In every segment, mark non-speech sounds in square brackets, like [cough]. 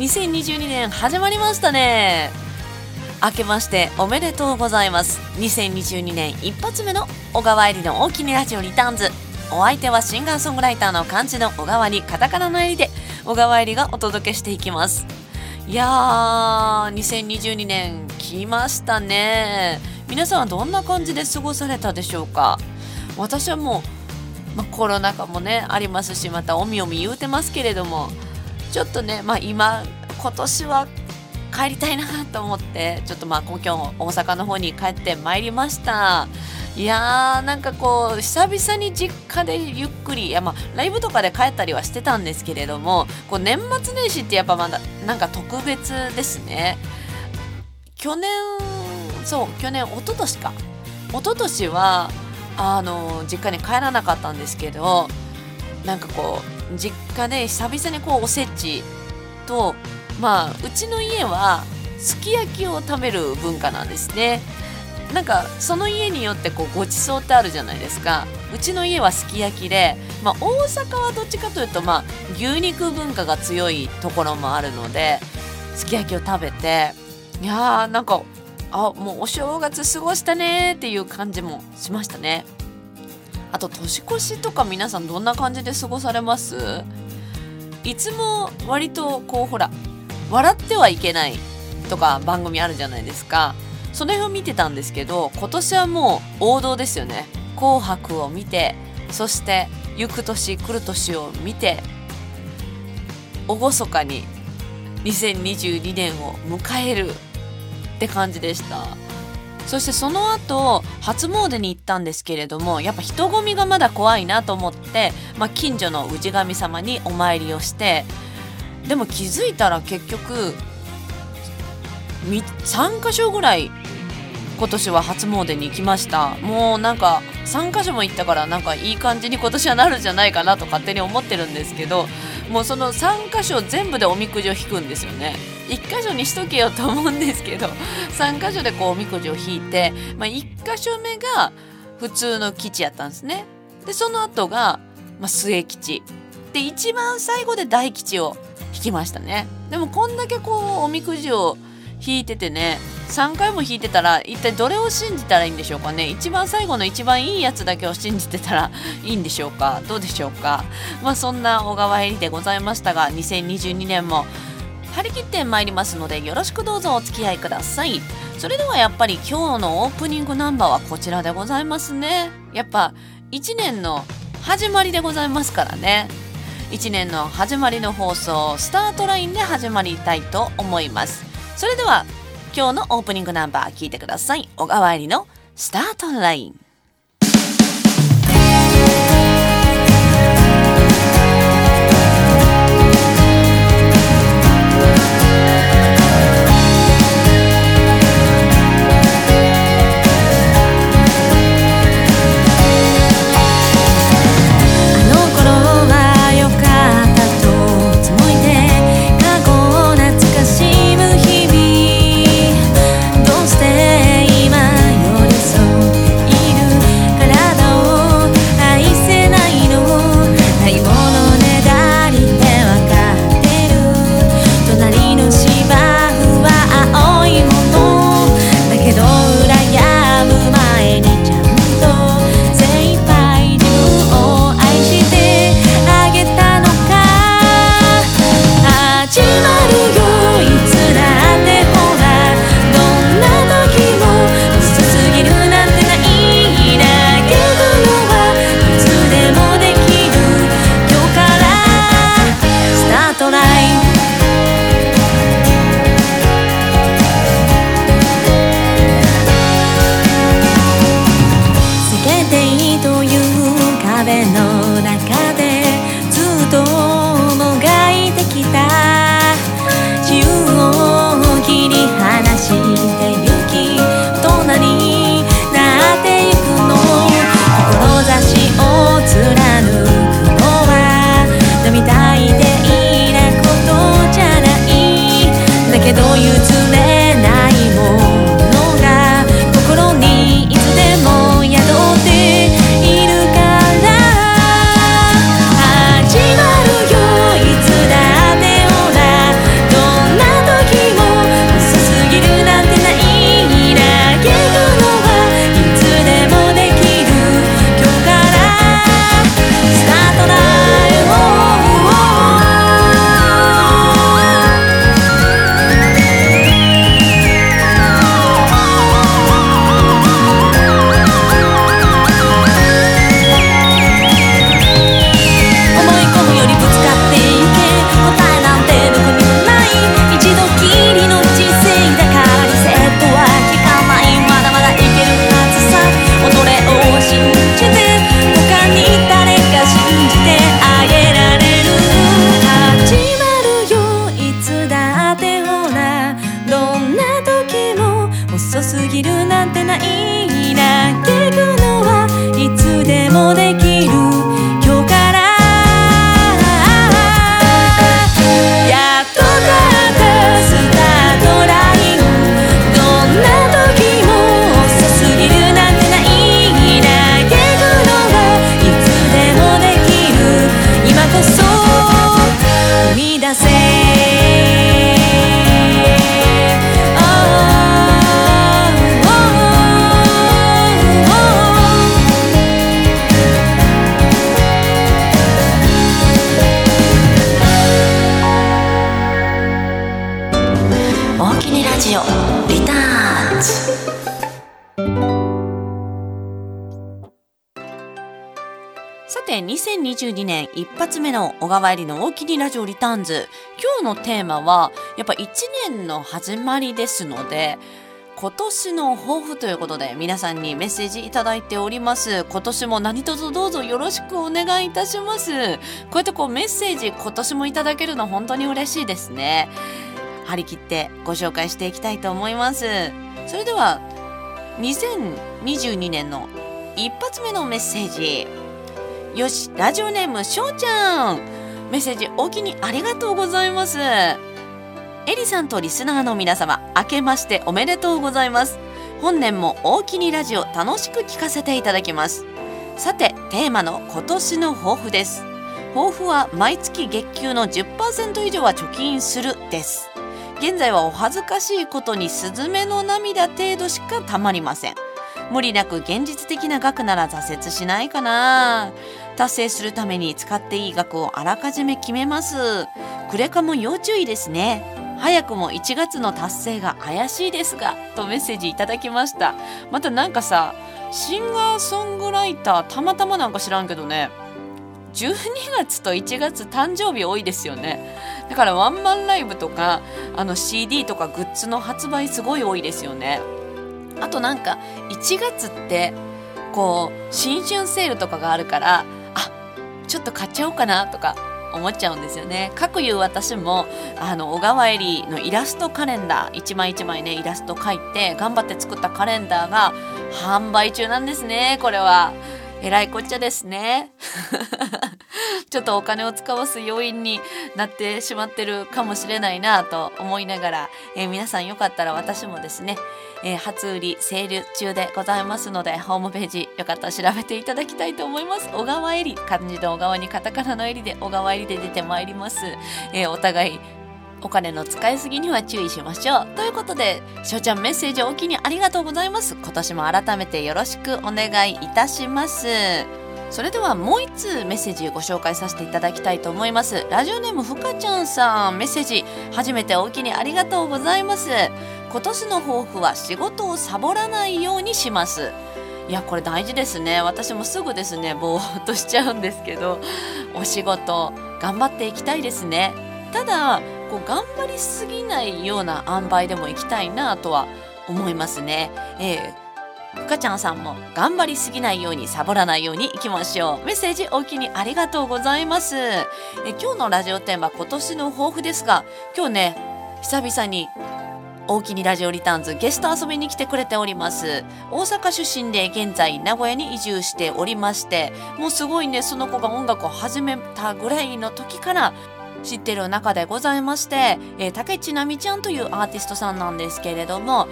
2022年始まりましたね。明けましておめでとうございます。2022年一発目の小川えりの大きにラジオリターンズ。お相手はシンガーソングライターの漢字の小川にカタカナのえりで小川えりがお届けしていきます。いやー2022年来ましたね。皆さんはどんな感じで過ごされたでしょうか？私はもう、まコロナ禍もねありますしまたおみおみ言うてますけれども。ちょっとねまあ今今年は帰りたいなと思ってちょっとまあ故郷大阪の方に帰ってまいりました。いやーなんかこう久々に実家でゆっくりいやまあライブとかで帰ったりはしてたんですけれどもこう年末年始ってやっぱまだなんか特別ですね。去年そう去年一昨年か。一昨年はあの実家に帰らなかったんですけどなんかこう実家で久々にこうおせちとまあうちの家はすき焼きを食べる文化なんですね。なんかその家によってこうごちそうってあるじゃないですか。うちの家はすき焼きで、まあ、大阪はどっちかというと、まあ、牛肉文化が強いところもあるのですき焼きを食べていやーなんかあもうお正月過ごしたねっていう感じもしましたね。あと年越しとか皆さんどんな感じで過ごされます？いつも割とこうほら笑ってはいけないとか番組あるじゃないですか。その辺を見てたんですけど今年はもう王道ですよね。紅白を見てそして行く年来る年を見て厳かに2022年を迎えるって感じでした。そしてその後初詣に行ったんですけれどもやっぱ人混みがまだ怖いなと思って、まあ、近所の氏神様にお参りをしてでも気づいたら結局3箇所ぐらい今年は初詣に行きました。もうなんか3箇所も行ったからなんかいい感じに今年はなるんじゃないかなと勝手に思ってるんですけどもうその3箇所全部でおみくじを引くんですよね。1箇所にしとけよと思うんですけど [laughs] 3箇所でこうおみくじを引いて、まあ、1箇所目が普通の基地やったんですね。でその後が、まあ、末吉で一番最後で大吉を引きましたね。でもこんだけこうおみくじを引いててね3回も引いてたら一体どれを信じたらいいんでしょうかね。一番最後の一番いいやつだけを信じてたら [laughs] いいんでしょうか。どうでしょうか。まあそんな小川えりでございましたが2022年も張り切ってまいりますのでよろしくどうぞお付き合いください。それではやっぱり今日のオープニングナンバーはこちらでございますね。やっぱ1年の始まりでございますからね。1年の始まりの放送スタートラインで始まりたいと思います。それでは今日のオープニングナンバー聞いてください。小川えりのスタートライン。川入りの大きにラジオリターンズ。今日のテーマはやっぱ1年の始まりですので今年の抱負ということで皆さんにメッセージいただいております。今年も何卒どうぞよろしくお願いいたします。こうやってこうメッセージ今年もいただけるの本当に嬉しいですね。張り切ってご紹介していきたいと思います。それでは2022年の一発目のメッセージ。よしラジオネームしょうちゃん。メッセージおきにありがとうございます。エリさんとリスナーの皆様明けましておめでとうございます。本年も大きにラジオ楽しく聞かせていただきます。さてテーマの今年の抱負です。抱負は毎月月給の10%以上は貯金するです。現在はお恥ずかしいことにスズメの涙程度しかたまりません。無理なく現実的な額なら挫折しないかな。達成するために使っていい額をあらかじめ決めます。クレカも要注意ですね。早くも1月の達成が怪しいですがとメッセージいただきました。またなんかさシンガーソングライターたまたまなんか知らんけどね12月と1月誕生日多いですよね。だからワンマンライブとかあの CD とかグッズの発売すごい多いですよね。あとなんか1月ってこう新春セールとかがあるからあちょっと買っちゃおうかなとか思っちゃうんですよね。かくいう私もあの小川えりのイラストカレンダー一枚一枚ねイラスト描いて頑張って作ったカレンダーが販売中なんですねこれは。えらいこっちゃですね。[laughs] ちょっとお金を使わす要因になってしまってるかもしれないなと思いながら、えー、皆さんよかったら私もですね、えー、初売りセール中でございますのでホームページよかったら調べていただきたいと思います小川えり漢字の小川にカタカナのえりで小川えりで出てまいります、えー、お互いお金の使いすぎには注意しましょう。ということで、しょうちゃんメッセージお気にありがとうございます。今年も改めてよろしくお願いいたします。それではもう一通メッセージご紹介させていただきたいと思いますラジオネームふかちゃんさんメッセージ初めてお気にありがとうございます今年の抱負は仕事をサボらないようにしますいやこれ大事ですね私もすぐですねぼーっとしちゃうんですけどお仕事頑張っていきたいですねただこう頑張りすぎないような塩梅でもいきたいなとは思いますね、えーふかちゃんさんも頑張りすぎないようにサボらないようにいきましょう。メッセージお気にありがとうございます。え今日のラジオテーマ今年の抱負ですが今日ね久々に大きにラジオリターンズゲスト遊びに来てくれております。大阪出身で現在名古屋に移住しておりましてもうすごいねその子が音楽を始めたぐらいの時から知ってる中でございまして、えー、竹内奈美ちゃんというアーティストさんなんですけれども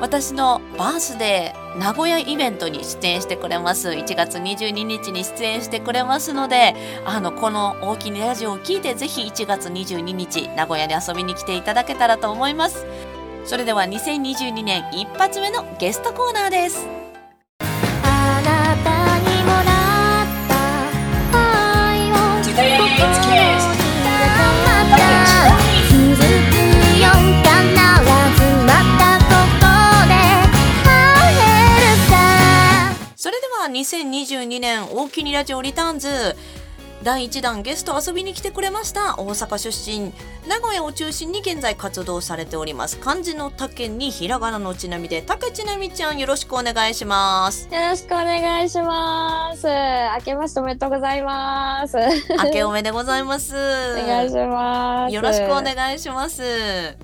私のバースデー名古屋イベントに出演してくれます。1月22日に出演してくれますのであのこの大きなラジオを聞いてぜひ1月22日名古屋に遊びに来ていただけたらと思います。それでは2022年一発目のゲストコーナーです2022年大きにラジオリターンズ。第1弾ゲスト遊びに来てくれました大阪出身名古屋を中心に現在活動されております。漢字の竹にひらがなのちなみで竹ちなみちゃんよろしくお願いします。よろしくお願いします。明けましておめでとうございます。明けおめでございます。[laughs] お願いします。よろしくお願いします。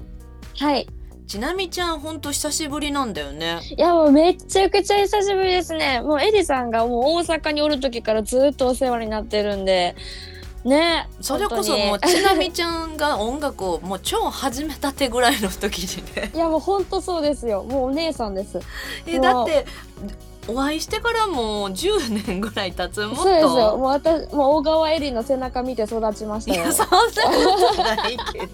はいちなみちゃんほんと久しぶりなんだよね。いやもうめっちゃくちゃ久しぶりですね。もうエリさんがもう大阪におる時からずっとお世話になってるんで。ね。それこそもうちなみちゃんが音楽をもう超始めたてぐらいの時にね。いやもうほんとそうですよ。もうお姉さんです。えだってお会いしてからもう10年ぐらい経つもっと。そうです。よもう私もう小川恵里の背中見て育ちましたよ。いやそんなことないけど。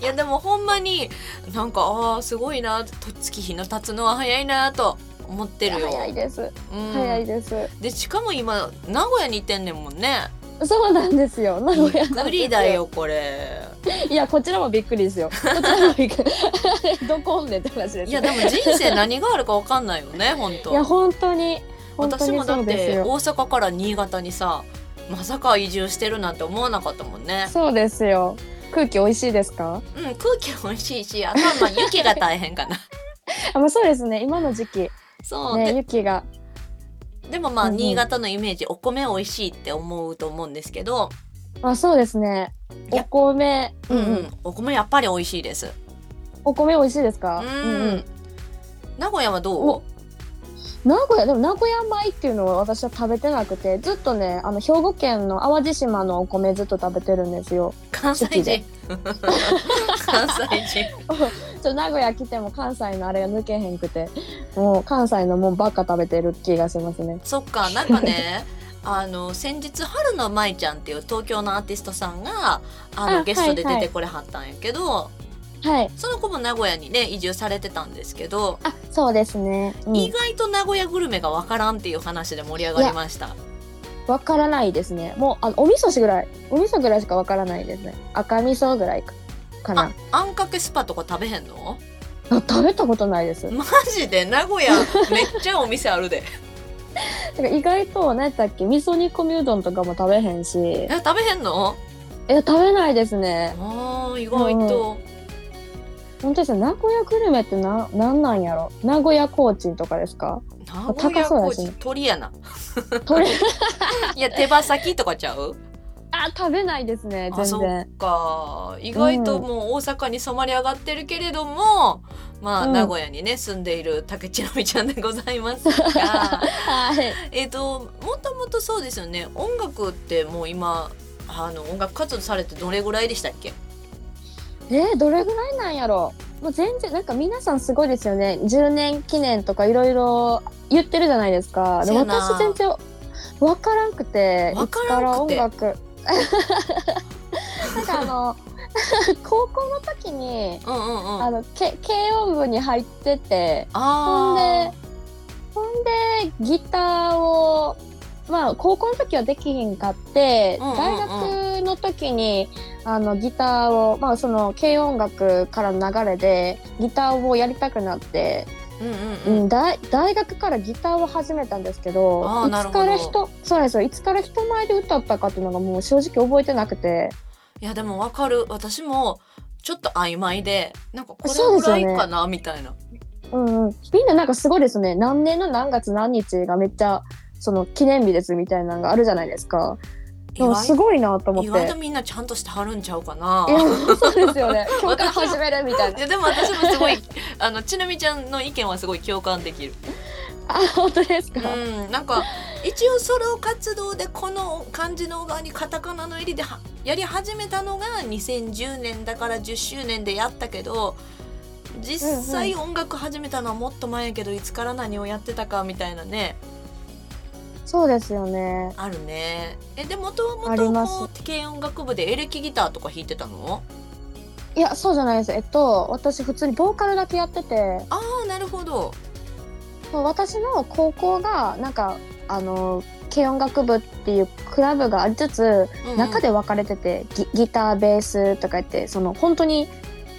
いやでもほんまになんかああすごいな月日の経つのは早いなと思ってるよ。早いです、うん、早いです。でしかも今名古屋にいてんねんもんね。そうなんですよ。名古屋無理だよこれいやこちらもびっくりですよ。こちらもびっくり。[laughs] どこおんねんって話です。いやでも人生何があるかわかんないよね本当。いや本当に。本当に私もだって大阪から新潟にさまさか移住してるなんて思わなかったもんね。そうですよ。空気美味しいですか？うん空気美味しいしあとはまあ雪が大変かな。[laughs] あまあそうですね。今の時期。そう、ねで雪が。でもまあうんうん。新潟のイメージお米美味しいって思うと思うんですけどあそうですね。お米。うんうん、お米やっぱり美味しいです。お米美味しいですか？うん名古屋はどう？お名古屋でも名古屋米っていうのは私は食べてなくてずっとねあの兵庫県の淡路島のお米ずっと食べてるんですよ。関西人。関西人。[laughs] ち名古屋来ても関西のあれが抜けへんくてもう関西のもんばっか食べてる気がしますね。そっかなんかねあの先日春の舞ちゃんっていう東京のアーティストさんがあのあゲストで出てこれはったんやけど、はい。その子も名古屋にね移住されてたんですけど、あそうですね、うん。意外と名古屋グルメがわからんっていう話で盛り上がりました？わからないですね。もうあのお味噌汁ぐらいお味噌ぐらいしかわからないですね。赤味噌ぐらいかかな。あんかけスパとか食べへんの？あ食べたことないです。マジで？名古屋めっちゃお店あるで [laughs] だから意外と何やったっけ味噌煮込みうどんとかも食べへんし。え食べへんの？え食べないですね。あー意外と、本当ですね。名古屋グルメってななんなんやろ？名古屋コーチンとかですか？高そうやし。ね鳥やな。鳥。[laughs] いや手羽先とかちゃう？あ食べないですねあそ全然。っか。意外ともう大阪に染まり上がってるけれども、まあ、うん。名古屋にね住んでいる竹千奈美ちゃんでございますが。[laughs] はい。えっともともとそうですよね音楽ってもう今あの音楽活動されてどれぐらいでしたっけ？えー、どれぐらいなんやろ？もう全然なんか皆さんすごいですよね。10年記念とかいろいろ言ってるじゃないですか。で私全然分からんくてわからんくて。音楽 [laughs] なんかあの [laughs] 高校の時にうんうんうん。あのけ軽音部に入っててほんあでほんでギターをまあ高校の時はできひんかって、うんうんうん。大学の時にあのギターをまあその軽音楽からの流れでギターをやりたくなって、ーうんううん。うんん、大大学からギターを始めたんですけどいつから人そうですよ。いつから人前で歌ったかっていうのがもう正直覚えてなくて。いやでもわかる。私もちょっと曖昧でなんかこれぐらいかなみたいな。うんうん、みんななんかすごいですね。何年の何月何日がめっちゃその記念日ですみたいなのがあるじゃないですか。すごいなと思って。意外とみんなちゃんとしてはるんちゃうかなそうですよね。今日から始めるみたいな。[laughs] でも私もすごい [laughs] あのちなみちゃんの意見はすごい共感できる。あ本当ですか？うん、なんか一応ソロ活動でこの漢字の小川にカタカナの襟ではやり始めたのが2010年だから10周年でやったけど実際音楽始めたのはもっと前やけどいつから何をやってたかみたいなねそうですよね。あるね。えでもともありとます軽音楽部でエレキギターとか弾いてたの？いやそうじゃないです。えっと私普通にボーカルだけやってて、ああなるほど。私の高校がなんかあの軽音楽部っていうクラブがありつつうんうん中で分かれてて、ギギターベースとか言ってその本当に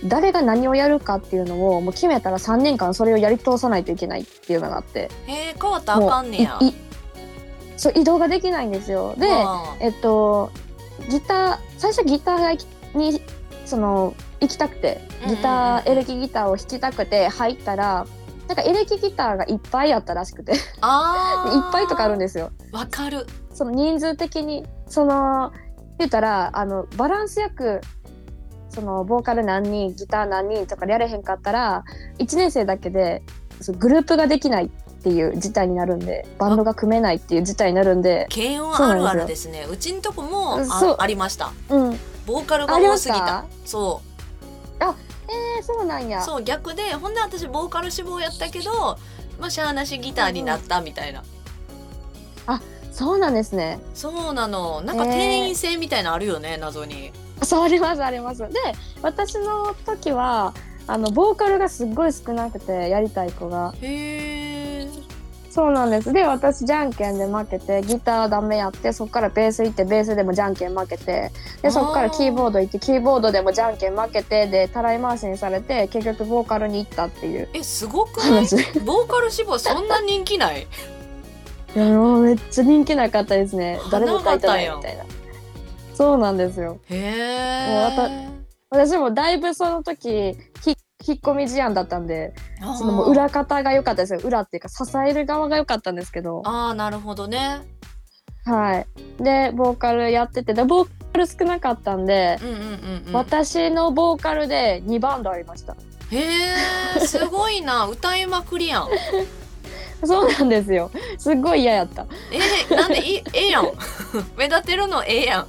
誰が何をやるかっていうのをもう決めたら3年間それをやり通さないといけないっていうのがあってへえ変わったらあかんねや。そう移動ができないんですよ。で、あえっとギター最初ギターにその行きたくてギター、エレキギターを弾きたくて入ったらなんかエレキギターがいっぱいあったらしくて。[laughs] いっぱいとかあるんですよ。わかる。その人数的にその言ったらあのバランスよくそのボーカル何人ギター何人とかでやれへんかったら1年生だけでグループができない。っていう事態になるんでバンドが組めないっていう事態になるんで、軽音あるあるですね。うちんとこもあありました。うん、ボーカルが多すぎた。か。そえー、そうなんうや。そう逆でほんで私ボーカル志望やったけどまあしゃあなしギターになったみたいな。そうなんですね。そうなの。なんかえー。定員制みたいなのあるよね、謎に。そうありますあります。で私の時はあのボーカルがすっごい少なくてやりたい子が。へえ。そうなんです。で私じゃんけんで負けてギターダメやってそっからベース行ってベースでもじゃんけん負けてでそっからキーボード行ってキーボードでもじゃんけん負けてでたらい回しにされて結局ボーカルに行ったっていう。えすごくない？ボーカル志望そんな人気ない？[laughs] やもうめっちゃ人気なかったですね。誰も書いてないみたいな。そうなんですよ。へえ私もだいぶその時ひ引っ込み思案だったんでそのもう裏方が良かったです。よ裏っていうか支える側が良かったんですけど。ああなるほどね。はい。でボーカルやっててでボーカル少なかったんで、うんうんうんうん。私のボーカルで2バンドありました。へえすごいな。[laughs] 歌いまくりやん。そうなんですよ。すっごい嫌やった。えー、なんでいいええやん。[laughs] 目立てるのええやん。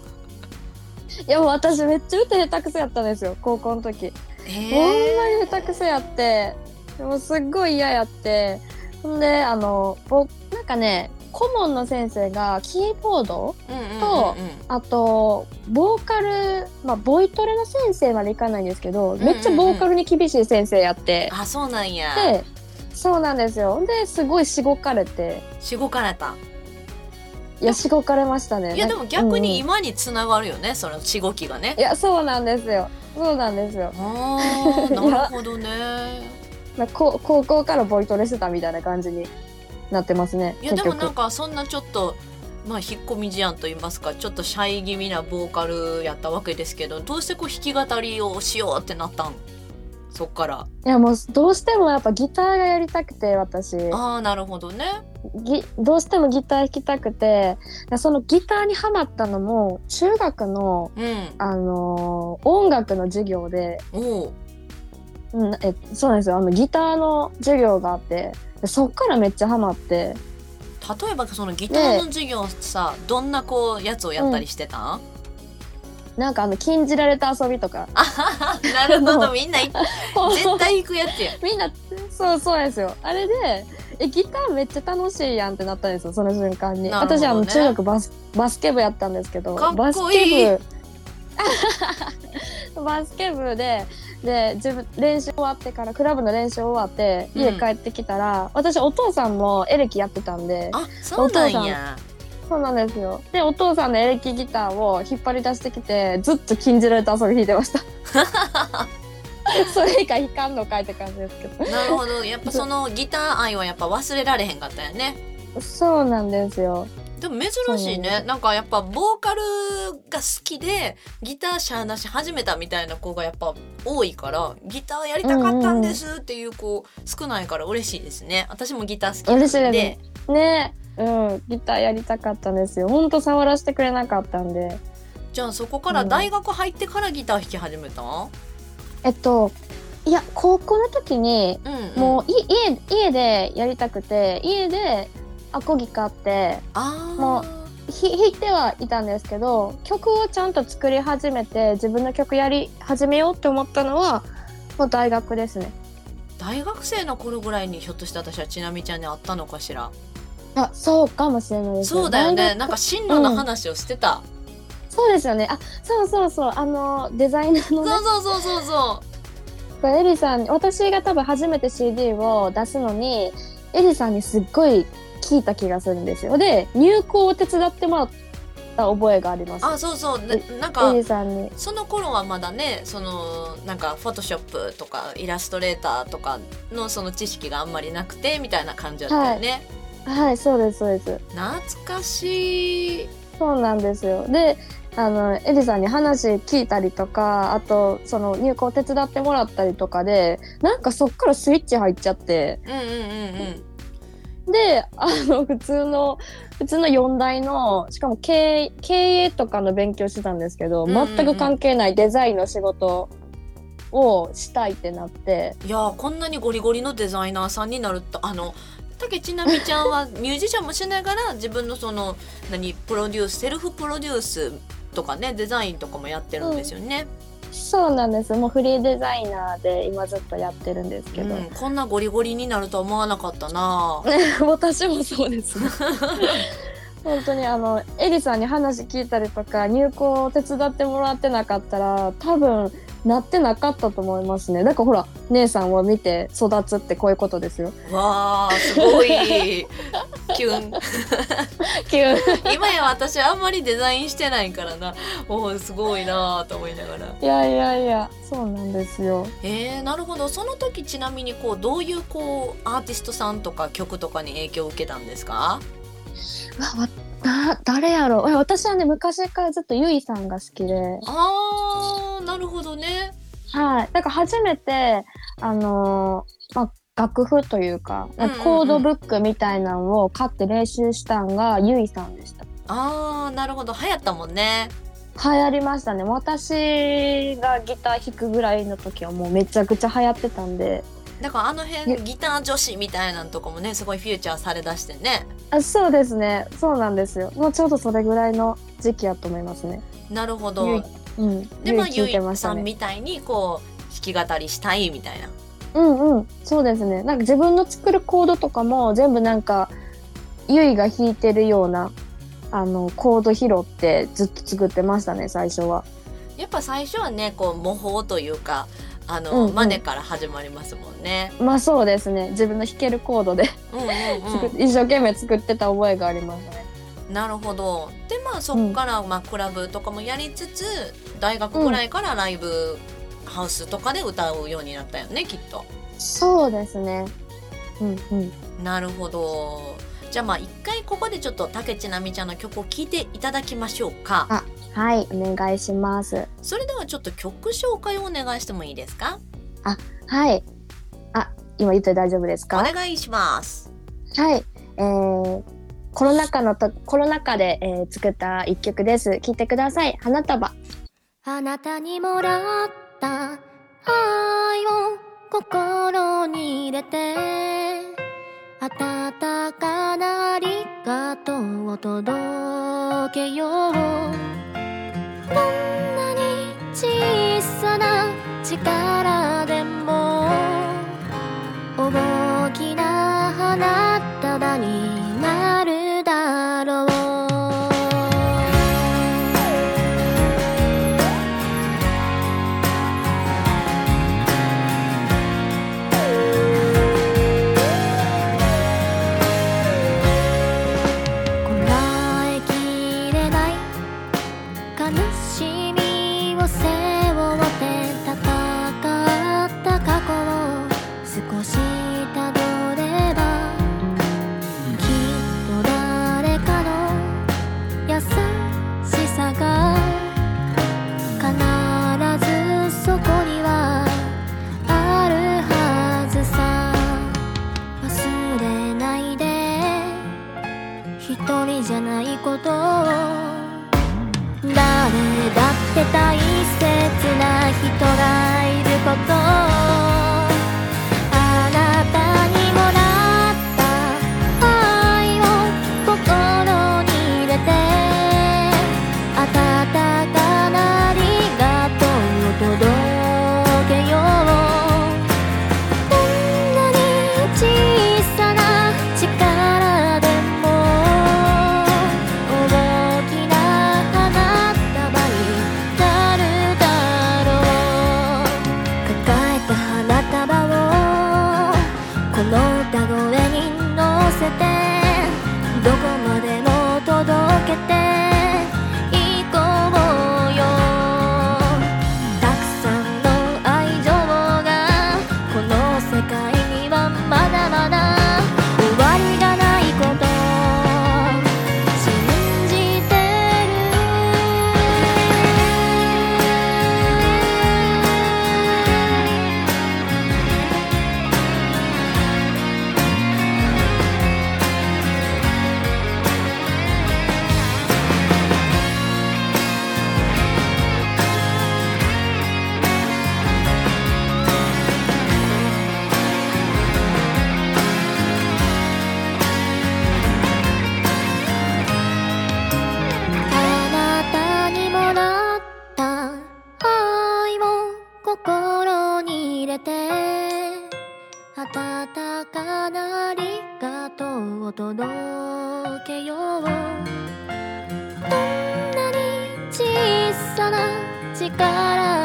いやもう私めっちゃ歌下手くそやったんですよ。高校の時。えほんまに下手くそやってでもすっごい嫌やって。ほんであのぼなんかね顧問の先生がキーボードうんうんうんうん。とあとボーカルまあボイトレの先生までいかないんですけど、んうんめっちゃボーカルに厳しい先生やって、あそうなんや。でそうなんですよ。ですごいしごかれて。しごかれた。いやしごかれましたね。いやでも逆にうん。今につながるよね、そのしごきがね。いやそうなんですよそうなんですよ。あーなるほどね。[laughs] まあこ高校からボイトレしてたみたいな感じになってますねいやでもなんかそんなちょっとまあ引っ込み思案と言いますかちょっとシャイ気味なボーカルやったわけですけどどうしてこう弾き語りをしようってなったん？そっから。いやもうどうしてもやっぱギターがやりたくて私。ああなるほどね。ぎどうしてもギター弾きたくて。でそのギターにハマったのも中学の、うん。あのー音楽の授業で、おおうん、えそうなんですよ。あのギターの授業があって。でそっからめっちゃハマって。例えばそのギターの授業さ、どんなこうやつをやったりしてたん、なんかあの禁じられた遊びとか。あなるほど。[laughs] みんない [laughs] 絶対行くやつや。みんなそうそうですよ。あれでえギターめっちゃ楽しいやんってなったんですよその瞬間に、ね。私あの中学バスバスケ部やったんですけどバスケ部。[laughs] バスケ部でで自分練習終わってからクラブの練習終わってうん。家帰ってきたら、私お父さんもエレキやってたんであそうなんやそうなんですよ。でお父さんのエレキギターを引っ張り出してきてずっと禁じられた遊び弾いてました。[laughs] それ以下弾かんのかいって感じですけど。なるほど。やっぱそのギター愛はやっぱ忘れられへんかったよね。そうなんですよ。でも珍しいね。なんかやっぱボーカルが好きでギターしゃーなし始めたみたいな子がやっぱ多いからギターやりたかったんですっていう子少ないから嬉しいですね。私もギター好きなん嬉しいです。ねうんギターやりたかったんですよ。ほんと触らせてくれなかったんで。じゃあそこから大学入ってからギター弾き始めた？んえっといや高校の時にうん、うん、もうい家家でやりたくて家でアコギ買ってもひ弾いてはいたんですけど曲をちゃんと作り始めて自分の曲やり始めようって思ったのはもう大学ですね。大学生の頃ぐらいにひょっとして私はちなみちゃんに会ったのかしら？あそうかもしれないですそうだよね。なんか進路の話をしてた、そうですよね。あそうそうそう。あのデザイナーのね。そうそうそうそうそエリさんに私が多分初めて CD を出すのにエリさんにすっごい聞いた気がするんですよ。で入稿を手伝ってもらった覚えがあります。うあそうそう。でなんかエリさんに。その頃はまだねそのなんかフォトショップとかイラストレーターとかのその知識があんまりなくてみたいな感じだったよね、はいそうですそうです。懐かしい。そうなんですよ。であのエリさんに話聞いたりとかあとその入稿手伝ってもらったりとかでなんかそっからスイッチ入っちゃって。うんうんうんうん。であの普通の普通の4大のしかも経営経営とかの勉強してたんですけど、うんうんうん。全く関係ないデザインの仕事をしたいってなって。いやーこんなにゴリゴリのデザイナーさんになるとあの竹ちなみちゃんはミュージシャンもしながら自分のその何プロデュースセルフプロデュースとかねデザインとかもやってるんですよね、そうなんです。もうフリーデザイナーで今ずっとやってるんですけど、うんこんなゴリゴリになるとは思わなかったな。[laughs] 私もそうです。ね [laughs] 本当にあのエリさんに話聞いたりとか入稿を手伝ってもらってなかったら多分なってなかったと思いますね。だからほら姉さんを見て育つってこういうことですよ。わあすごい。[laughs] キュン。急今や私あんまりデザインしてないからな。おおすごいなと思いながら。いやいやいやそうなんですよ。えー、なるほど。その時ちなみにこうどういうこうアーティストさんとか曲とかに影響を受けたんですか？わだ誰やろ？うえ私はね昔からずっとゆいさんが好きで。あーなるほどね。はい。だから初めてあのーまあ楽譜というか、うんうんうん。コードブックみたいなのを買って練習したんがゆいさんでした。あーなるほど。流行ったもんね。流行りましたね。私がギター弾くぐらいの時はもうめちゃくちゃ流行ってたんでだからあの辺ギター女子みたいなんとかもねすごいフューチャーされだしてね。あそうですね。そうなんですよ。もうちょうどそれぐらいの時期やと思いますね。なるほど。うん。でまあゆゆいさんみたいにこう弾き語りしたいみたいな。うんうん。そうですね。なんか自分の作るコードとかも全部なんかゆいが弾いてるようなあのコード拾ってずっと作ってましたね最初は。やっぱ最初はねこう模倣というかあの、うんうん。真似から始まりますもんね。まあそうですね。自分の弾けるコードでうん一生懸命作ってた覚えがありますね。うん、なるほど。でまあそこから、まあ、クラブとかもやりつつ大学ぐらいからライブハウスとかで歌うようになったよねきっと。そうですね。うんうん。なるほど。じゃあまあ一回ここでちょっと竹内奈美ちゃんの曲を聴いていただきましょうか。あはいお願いしますそれではちょっと曲紹介をお願いしてもいいですか？はいあ今言って大丈夫ですおか願いします。はい、えー、コロナ禍のとコロナ禍で、えー作った一曲です。聞いてください。花束。あなたにもらった愛を心に入れて温かなありがとうを届けよう。こんなに小さな力でも大きな花束になるだろう。ことかなありがとうを届けよう。どんなに小さな力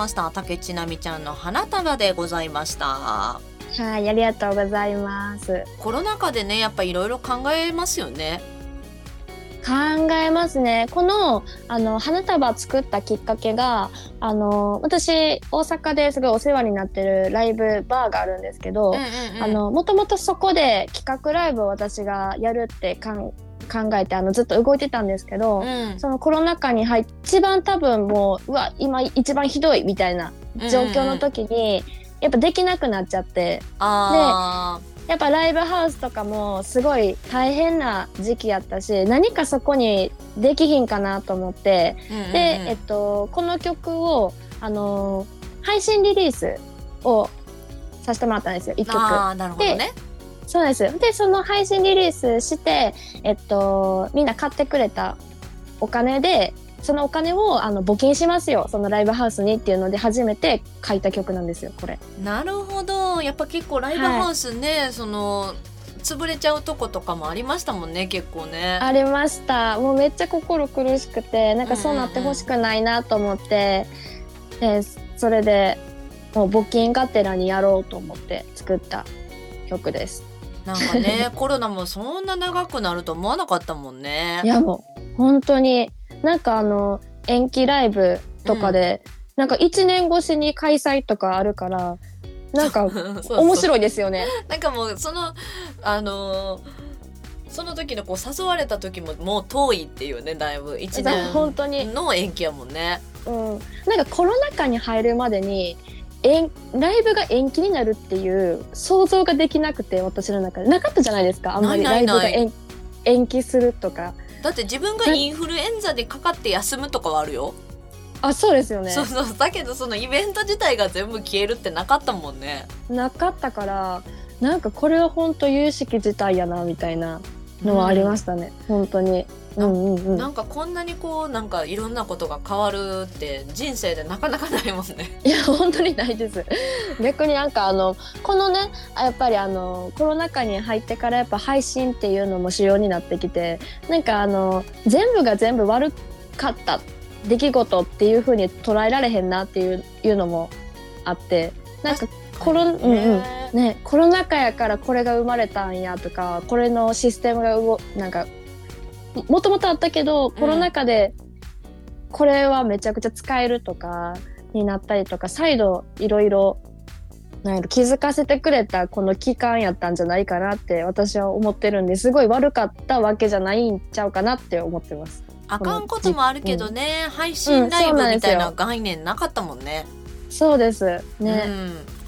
ました竹千奈美ちゃんの花束でございましたはい、ありがとうございます。コロナ禍でねやっぱいろいろ考えますよね考えますね。この、あの、花束作ったきっかけが、あの、私、大阪ですごいお世話になってるライブバーがあるんですけど、あの、もともとそこで企画ライブを私がやるってかん考えて、あの、ずっと動いてたんですけど、うん。そのコロナ禍に入って、一番多分もう、うわ、今一番ひどいみたいな状況の時に、やっぱできなくなっちゃって、あやっぱライブハウスとかもすごい大変な時期やったし何かそこにできひんかなと思って、ーうんうんうん。で、えっと、この曲を、あのー配信リリースをさせてもらったんですよ1曲。ねそうです。よでその配信リリースして、えっと、みんな買ってくれたお金でそのお金をあの募金しますよ。そのライブハウスにっていうので初めて書いた曲なんですよこれ。なるほど。やっぱ結構ライブハウスね、その潰れちゃうとことかもありましたもんね結構ね。ありました。もうめっちゃ心苦しくてなんかそうなってほしくないなと思って、でそれでもう募金がてらにやろうと思って作った曲です。なんかね [laughs] コロナもそんな長くなると思わなかったもんね。いやもう本当になんかあの延期ライブとかで、なんか1年越しに開催とかあるからなんか [laughs] 面白いですよね。なんかもうそのあのーその時のこう誘われた時ももう遠いっていうねだいぶ。1本当に年の延期やもんね。うん、なんかコロナ禍に入るまでに延ライブが延期になるっていう想像ができなくて私の中で。なかったじゃないですか？あんまりライブが延延期するとか。だって自分がインフルエンザでかかって休むとかはあるよ、あそうですよね。そうそう。だけどそのイベント自体が全部消えるってなかったもんね。なかったからなんかこれは本当有識事態やなみたいなのはありましたね、本当にうんうんうん。なんかこんなにこうなんかいろんなことが変わるって人生でなかなかないもんね。[laughs] いや本当にないです。逆になんかあのこのねあやっぱりあのコロナ禍に入ってからやっぱ配信っていうのも主要になってきてなんかあの全部が全部悪かった出来事っていう風に捉えられへんなっていういうのもあってなんかコロ,、うんうん。ね、コロナ禍やからこれが生まれたんやとかこれのシステムが動なんかももともとあったけどコロナ禍でこれはめちゃくちゃ使えるとかになったりとか再度いろいろ気づかせてくれたこの期間やったんじゃないかなって私は思ってるんですごい悪かったわけじゃないんちゃうかなって思ってます。あかんこともあるけどね、配信ライブみたいな概念なかったもんね。そうですね。うん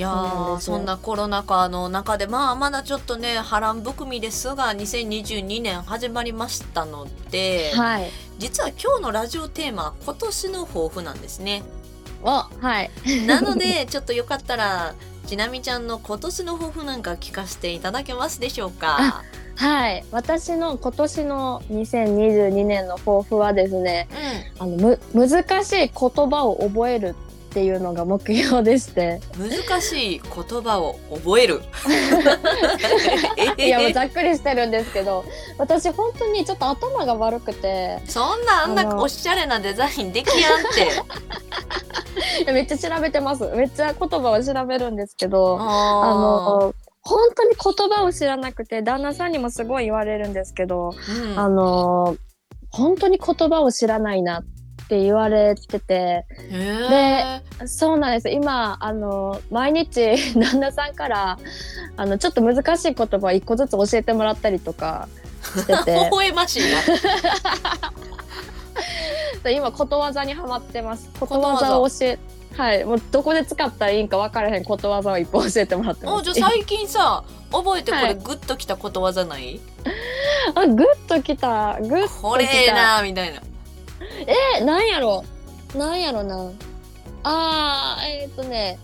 いやそんなコロナ禍の中でまあまだちょっとね波乱含みですが2022年始まりましたので、はい。実は今日のラジオテーマは今年の抱負なんですね。おはい。なのでちょっとよかったらちなみちゃんの今年の抱負なんか聞かせていただけますでしょうか？はい。私の今年の2022年の抱負はですね、うあのむ難しい言葉を覚えるっていうのが目標でして、ん、難しい言葉を覚える。[laughs] いやもうざっくりしてるんですけど、私本当にちょっと頭が悪くて、そんなあんなおしゃれなデザインできやんって。[laughs] めっちゃ調べてます。めっちゃ言葉を調べるんですけど、ああの本当に言葉を知らなくて旦那さんにもすごい言われるんですけど、ー、うんあの本当に言葉を知らないなって言われてて。へー。そうなんです。今あの毎日 [laughs] 旦那さんからあのちょっと難しい言葉一個ずつ教えてもらったりとかしてて。[laughs] 微笑ましい [laughs] 今ことわざにはまってます。ことわざ。を教えはい。もうどこで使ったらいいんか分からへんことわざを一本教えてもらってます。おじゃあ最近さ覚えてこはい。れグッときたことわざない、あグッときた。グッときた。これええなみたいな。えなんやろ？なんやろな。あーえっ、とね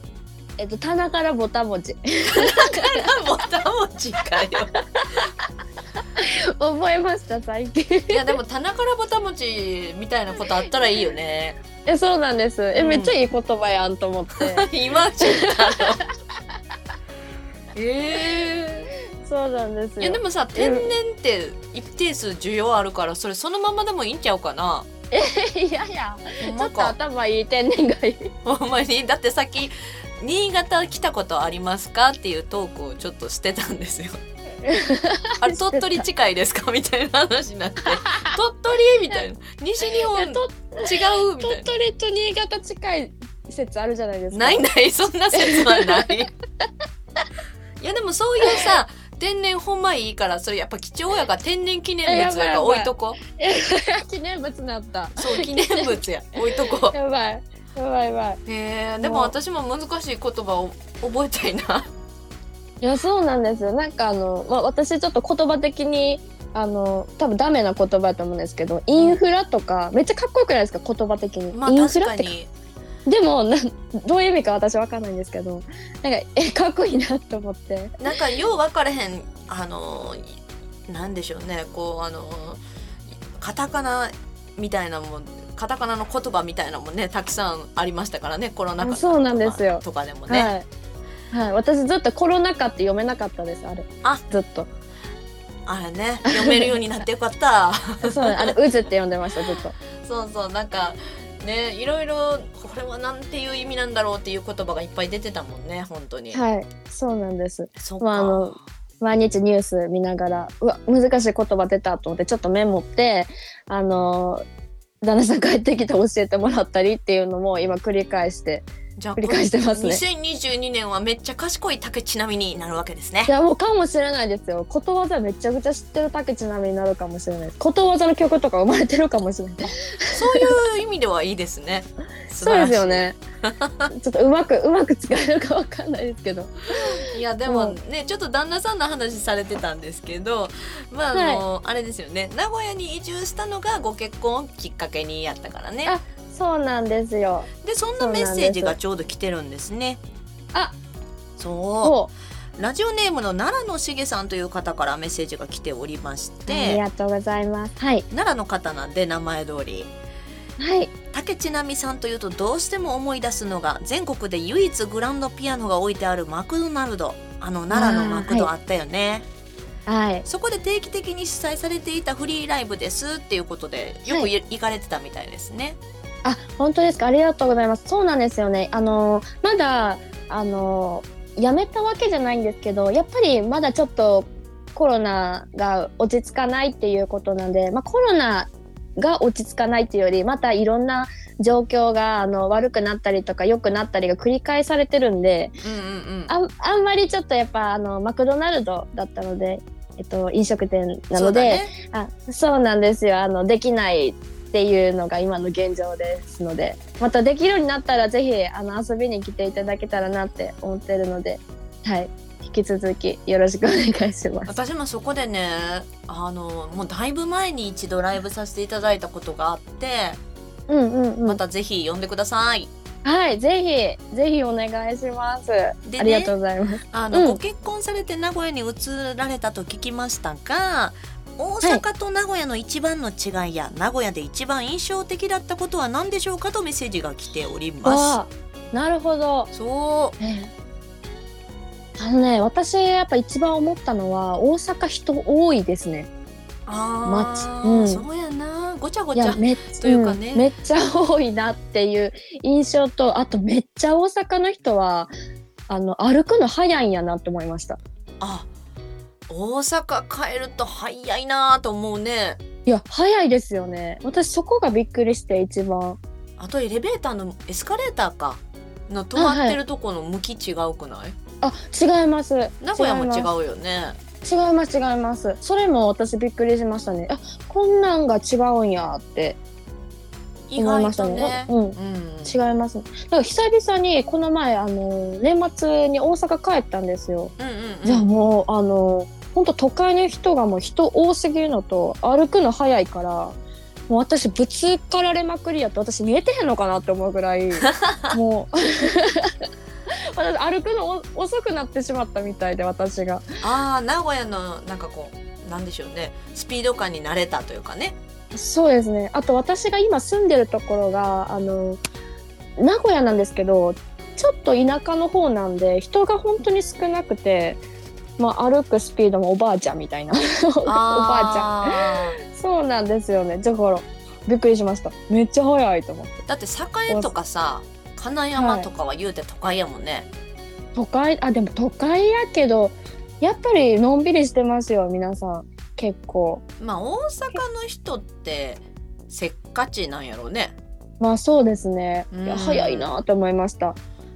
えっ、と棚からぼたもちぼたもちかよ。覚えました最近。いやでも棚からぼたもちみたいなことあったらいいよね。えそうなんです。え、うん。めっちゃいい言葉やんと思って。[laughs] 今ちょっとあの。[laughs] えそうなんですいやでもさ天然って一定数需要あるからそれそのままでもいいんちゃうかな。いやいやちょっと頭いい天然がいいほんまに。だってさっき新潟来たことありますかっていうトークをちょっとしてたんですよ。[laughs] あれ鳥取近いですかみたいな話になって。[laughs] 鳥取みたいな。西日本違うみたい鳥取と新潟近い説あるじゃないですか。なないないそんな説はない。[laughs] いやでもそういうさ天然ほんまいいからそれやっぱ貴重やから天然記念物やから置いとこ。[laughs] 記念物になった。そう記念物や。置いとこ。[laughs] やばいやばいやばい。へえでも私も難しい言葉を覚えたいな。いやそうなんですよ。なんかあの、まあ、私ちょっと言葉的にあの多分ダメな言葉だと思うんですけどインフラとか、めっちゃかっこよくないですか？言葉的に、まあインフ確ラってか。にでもなんどういう意味か私わかんないんですけどなんかえ [laughs] かっこいいなと思って。なんかよう分からへんあのなんでしょうね。こうあのカタカナみたいなもんカタカナの言葉みたいなのもねたくさんありましたからね。コロナ禍のそうなんですよ。とかでもね、はい、はい、私ずっとコロナ禍って読めなかったですあれ。あ。ずっと。あれね。読めるようになってよかった。[laughs] そうあれ渦って読んでましたずっと。そうそうなんかねいろいろこれはなんていう意味なんだろうっていう言葉がいっぱい出てたもんね本当に、はいそうなんです。そまああの毎日ニュース見ながらうわ難しい言葉出たと思ってちょっとメモってあの旦那さん帰ってきて教えてもらったりっていうのも今繰り返してじゃあ繰り返してますね。2022年はめっちゃ賢い竹ちなみになるわけですね。いやもうかもしれないですよ。ことわざめちゃくちゃ知ってる竹ちなみになるかもしれない。ことわざの曲とか生まれてるかもしれない。そういう意味ではいいですね。素 [laughs] そうですよね。ちょっとうまくうまく使えるかわかんないですけど。いやでもね、ちょっと旦那さんの話されてたんですけどまああの、あれですよね。名古屋に移住したのがご結婚をきっかけにやったからね。あそうなんですよ。でそんなメッセージがちょうど来てるんですね。あそそうラジオネームの奈良のしげさんという方からメッセージが来ておりましありてがとうございます。はい。奈良の方なんで名前通り。はい。竹千奈美さんというとどうしても思い出すのが全国で唯一グランドピアノが置いてあるマクドナルド。あの奈良のマクドあったよね、はい。そこで定期的に主催されていたフリーライブですっていうことでよく、はい。行かれてたみたいですね。あ本当ですか？ありがとうございます。そうなんですよね。あのまだあのやめたわけじゃないんですけどやっぱりまだちょっとコロナが落ち着かないっていうことなんで、まあ、コロナが落ち着かないっていうよりまたいろんな状況があの悪くなったりとか良くなったりが繰り返されてるんでうんうんうん。あんあんまりちょっとやっぱあのマクドナルドだったので、えっと、飲食店なので、そうだね。あそうなんですよ。あのできないっていうのが今の現状ですのでまたできるようになったらぜひあの遊びに来ていただけたらなって思ってるのではい引き続きよろしくお願いします。[laughs] 私もそこでねあのもうだいぶ前に一度ライブさせていただいたことがあって、うんうんうん、またぜひ呼んでください。はいぜひぜひお願いします。でねありがとうございます。あの、うんご結婚されて名古屋に移られたと聞きましたが大阪と名古屋の一番の違いや、名古屋で一番印象的だったことは何でしょうかとメッセージが来ておりまわあなるほど。す。そう。ええ。あのね私やっぱ一番思ったのは大阪人多いですね。あー、街。うん。そうやな。ごちゃごいちゃ。やめっ [laughs] というかね。ん。めっちゃ多いなっていう印象とあとめっちゃ大阪の人はあの歩くの早いんやなって思いました。あ大阪帰ると早いなと思うね。いや早いですよね。私そこがびっくりして一番。あとエレベーターのエスカレーターかの止まってるとこの向き違うくない、あ違います。名古屋も違うよね。違います。違いますそれも私びっくりしましたね。あこんなんが違うんやって。意思いましたね。ね。うん。うん。違いますね。だから久々にこの前あの年末に大阪帰ったんですよ。うんうんうん。じゃあもうあの本当都会の人がもう人多すぎるのと歩くの早いからもう私ぶつかられまくりやって私見えてへんのかなって思うぐらい [laughs] もう [laughs] 私歩くのお遅くなってしまったみたいで私が。ああ名古屋のなんかこうなんでしょうね。スピード感に慣れたというかねそうですね。あと私が今住んでるところがあの名古屋なんですけどちょっと田舎の方なんで人が本当に少なくて、まあ、歩くスピードもおばあちゃんみたいな。おばあちゃん。あそうなんですよね。だからびっくりしました。めっちゃ早いと思って。だって栄とかさ金山とかは言うて都会やもんね、都会あでも都会やけどやっぱりのんびりしてますよ皆さん結構。まあ大阪の人ってせっかちなんやろうね。まあそうですね。いやうん早いなと思いました。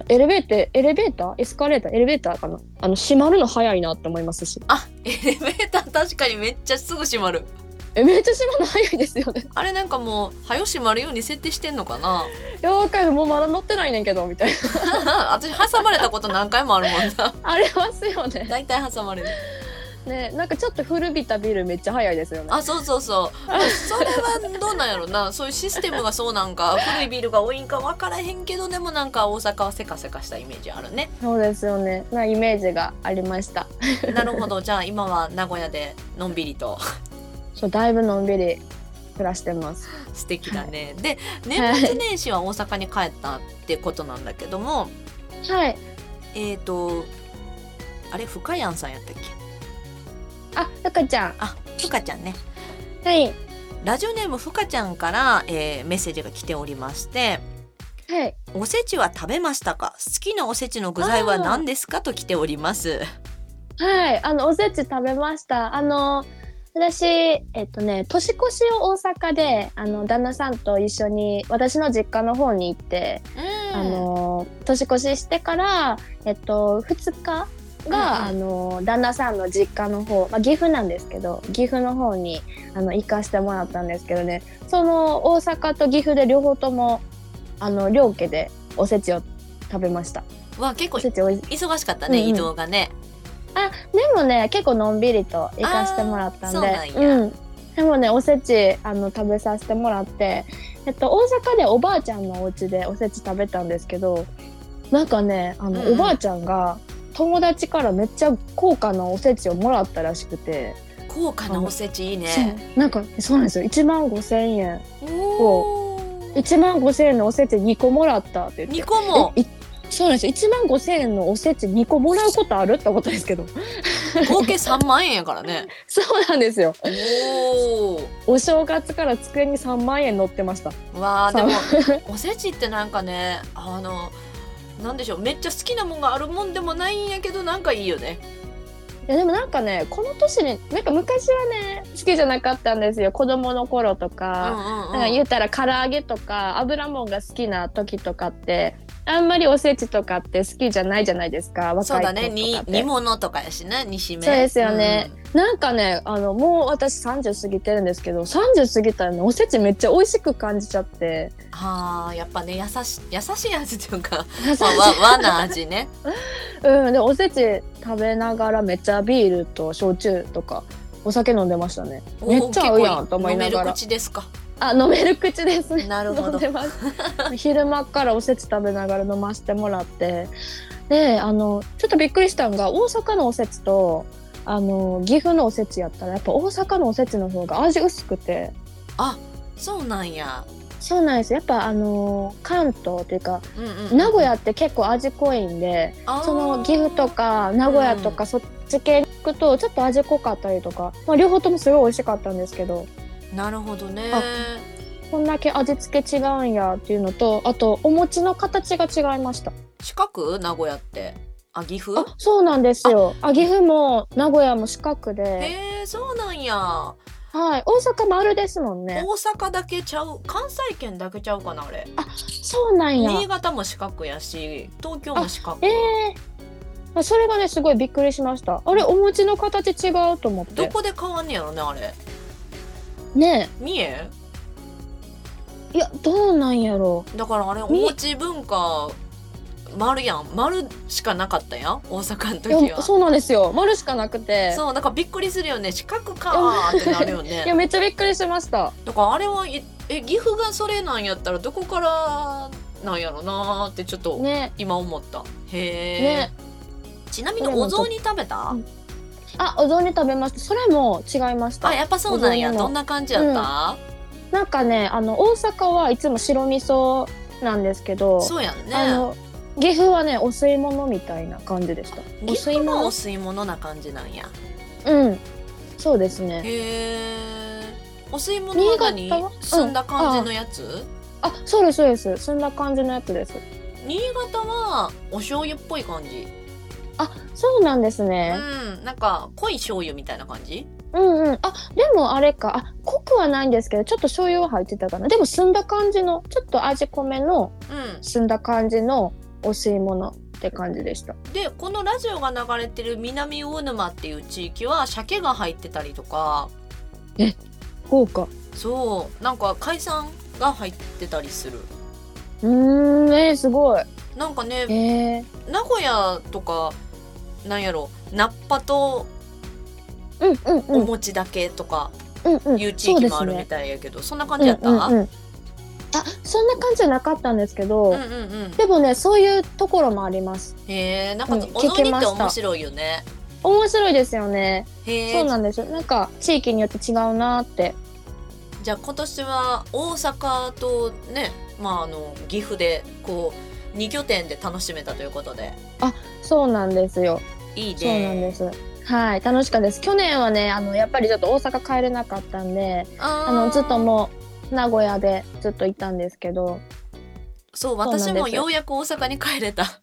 エレベーターエレベーター？エスカレーター？エレベーターかな？あの閉まるの早いなって思いますし。あエレベーター確かにめっちゃすぐ閉まる。えめっちゃ閉まるの早いですよね。あれなんかもう早閉まるように設定してんのかな？いやわかるもうまだ乗ってないねんけどみたいな。[laughs] 私挟まれたこと何回もあるもんな。[laughs] ありますよね。大体挟まれるねなんかちょっと古びたビルめっちゃ早いですよね。あそうそうそう。それはどうなんやろな。[laughs] そういうシステムがそうなんか古いビルが多いんか分からへんけどでもなんか大阪はせかせかしたイメージあるね。そうですよね。なイメージがありました。[laughs] なるほど。じゃあ今は名古屋でのんびりと。そうだいぶのんびり暮らしてます。素敵だね。で年末年始は大阪に帰ったってことなんだけどもはい。えっ、とあれ深谷さんやったっけ？あゆかちゃん。あふかちゃんね。はい。ラジオネームふかちゃんから、えーメッセージが来ておりましてはい。おせちは食べましたか？好きなおせちの具材は何ですか？と来ております。はい。あのおせち食べました。あの私えっとね年越しを大阪であの旦那さんと一緒に私の実家の方に行って、あの年越ししてからえっと2日が、うんあの旦那さんの実家の方、まあ、岐阜なんですけど岐阜の方にあの行かしてもらったんですけどね。その大阪と岐阜で両方ともあの両家でおせちを食べました。わ結構忙しかったね、うんうん。移動がね。あでもね結構のんびりと行かしてもらったんで。うなん。でもねおせちあの食べさせてもらって、えっと、大阪でおばあちゃんのお家でおせち食べたんですけどなんかねあの、うんうん。おばあちゃんが友達からめっちゃ高価なおせちをもらったらしくて、高価なおせちいいね。なんかそうなんですよ。1万5千円。おー。1万5千円のおせち2個もらったって言って。2個も。そうなんですよ。1万5千円のおせち2個もらうことあるってことですけど。合計3万円やからね。[laughs] そうなんですよ。お正月から机に3万円乗ってました。わあでもおせちってなんかねあのなんでしょう。めっちゃ好きなもんがあるもんでもないんやけどなんかいいよね。いやでもなんかねこの年になんか昔はね好きじゃなかったんですよ。子供の頃とうんか,、うんうん。なんか言ったら唐揚げとか油もんが好きな時とかってあんまりおせちとかって好きじゃないじゃないですか。若い子とかって。そうだね。に煮物とかやしね。煮しめ。そうですよね、なんかねあのもう私30過ぎてるんですけど30過ぎたらねおせちめっちゃ美味しく感じちゃって。うんはあやっぱね優し優しい味というか、まあ、和和な味ね。[laughs] うんでおせち食べながらめっちゃビールと焼酎とかお酒飲んでましたね。めっちゃ合うやんと思いなが飲めるら口ですか？あ飲める口です。ねなるほど。昼間からおせち食べながら飲ませてもらって。であのちょっとびっくりしたのが大阪のおせちとあの岐阜のおせちやったらやっぱ大阪のおせちの方が味薄くて。あそうなんや、そうなんですやっぱあの関東っていうかうんうんうん名古屋って結構味濃いんでその岐阜とか名古屋とかそっち系に行くとちょっと味濃かったりとか、まあ、両方ともすごい美味しかったんですけどなるほどね。あこんだけ味付け違うんやっていうのとあとお餅の形が違いました。近く名古屋って。あ岐阜？あそうなんですよ。あ岐阜も名古屋も四角で、へえそうなんや。はい、大阪丸ですもんね。大阪だけちゃう？関西圏だけちゃうかなあれ。そうなんや。新潟も四角やし東京も四角。ええー、それがねすごいびっくりしました。あれお餅の形違うと思って。どこで変わんねやろねあれね三重？えいやどうなんやろ。だからあれお餅文化丸やん。丸しかなかったやん？大阪の時は。やそうなんですよ。丸しかなくて。そうだからびっくりするよね。四角かーってなるよいや [laughs] ねめっちゃびっくりしました。だからあれはいえ岐阜がそれなんやったらどこからなんやろなーってちょっとね。今思った。へえ、ね。ちなみにお雑煮食べた、うんあお雑煮食べましたそれも違いました。あやっぱそうなんや。どんな感じやった、なんかねあの大阪はいつも白味噌なんですけどそうやんね。あの岐阜はねお吸い物みたいな感じでした。お吸い物？吸い物な感じなんや。うん。そうですね。へえお吸い物は何？新潟は？澄んだ感じのやつ、あそうですそうです。そんな感じのやつです。新潟はお醤油っぽい感じあそうなんですね。うん。なんか濃い醤油みたいな感じ？うんうん。あでもあれか。あ濃くはないんですけどちょっと醤油は入ってたかな。でも澄んだ感じのちょっと味濃めのうん。澄んだ感じのお吸い物って感じでした。でこのラジオが流れてる南魚沼っていう地域は鮭が入ってたりとか。豪華。そう。なんか海産が入ってたりする。うーんえー、すごい。なんかねえー、名古屋とかなんやろナッパとうんうんうん。お餅だけとかいう地域もあるみたいやけど、そんな感じやった、うんうんうん。あそんな感じじゃなかったんですけど、うんうんうん。でもねそういうところもあります。へえなんかうんって面白いよね。面白いですよね。へえそうなんですよ。なんか地域によって違うなって。じゃあ今年は大阪とねまああの岐阜でこう2拠点で楽しめたということで。そうなんですよ。いいね。そうなんです。はい楽しかったです。去年はねあのやっぱりちょっと大阪帰れなかったんであのずっともう名古屋でずっといたんですけど。そう私もようやく大阪に帰れた。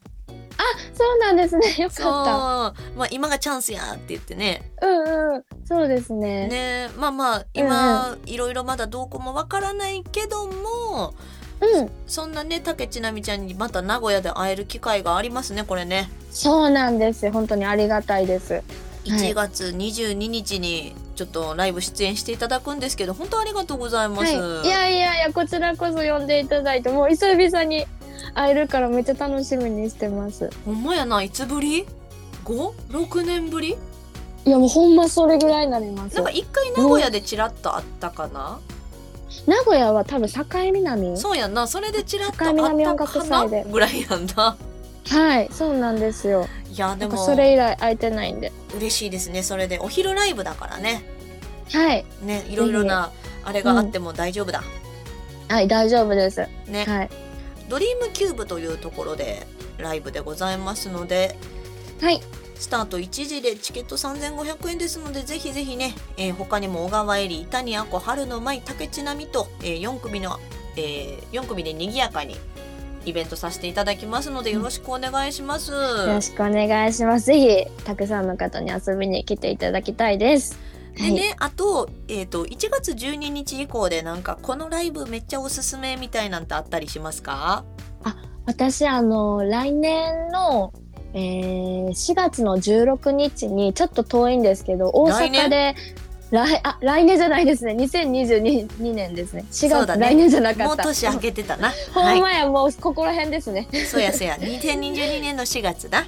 そうなんですね。[laughs] よそう。かっまあ今がチャンスやって言ってね。たうんうん。そうですね。ね。まあまあ今、いろいろまだどうこもわからないけどもうん。そんなね竹千奈美ちゃんにまた名古屋で会える機会がありますねこれね。そうなんです。よ本当にありがたいです。はい。1月22日にちょっとライブ出演していただくんですけど本当ありがとうございます、はい、いやいやいやこちらこそ呼んでいただいてもう久々に会えるからめっちゃ楽しみにしてます。ほんまやないつぶり ?56 年ぶり？いやもうほんまそれぐらいになります。なんか一回名古屋でちらっとあったかな、名古屋は多分境南。そうやんな。それでちらっとあったかな？ぐらいやんな。はいそうなんですよ。いやでも。それ以来会えてないんで。嬉しいですねそれで。お昼ライブだからね。はい。ねいろいろなあれがあっても大丈夫だ、はい大丈夫です。ね、はい。ドリームキューブというところでライブでございますので。はいスタート1時でチケット3500円ですのでぜひぜひね、えー他にも小川エリー谷亜子春の舞竹千奈美と、えー4組の、え4組で賑やかにイベントさせていただきますのでよろしくお願いします。よろしくお願いします。ぜひたくさんの方に遊びに来ていただきたいです。でね、あと,、えー、と1月12日以降でなんかこのライブめっちゃおすすめみたいなんてあったりしますか？私あの来年の、えー4月の16日にちょっと遠いんですけど大阪で来あ来年じゃないですね。2022年ですね。4月、そうだね。来年じゃなかった。もう年明けてたな。ほはい、んまや、もうここら辺ですね。そうやそうや。[laughs] 2022年の4月だ。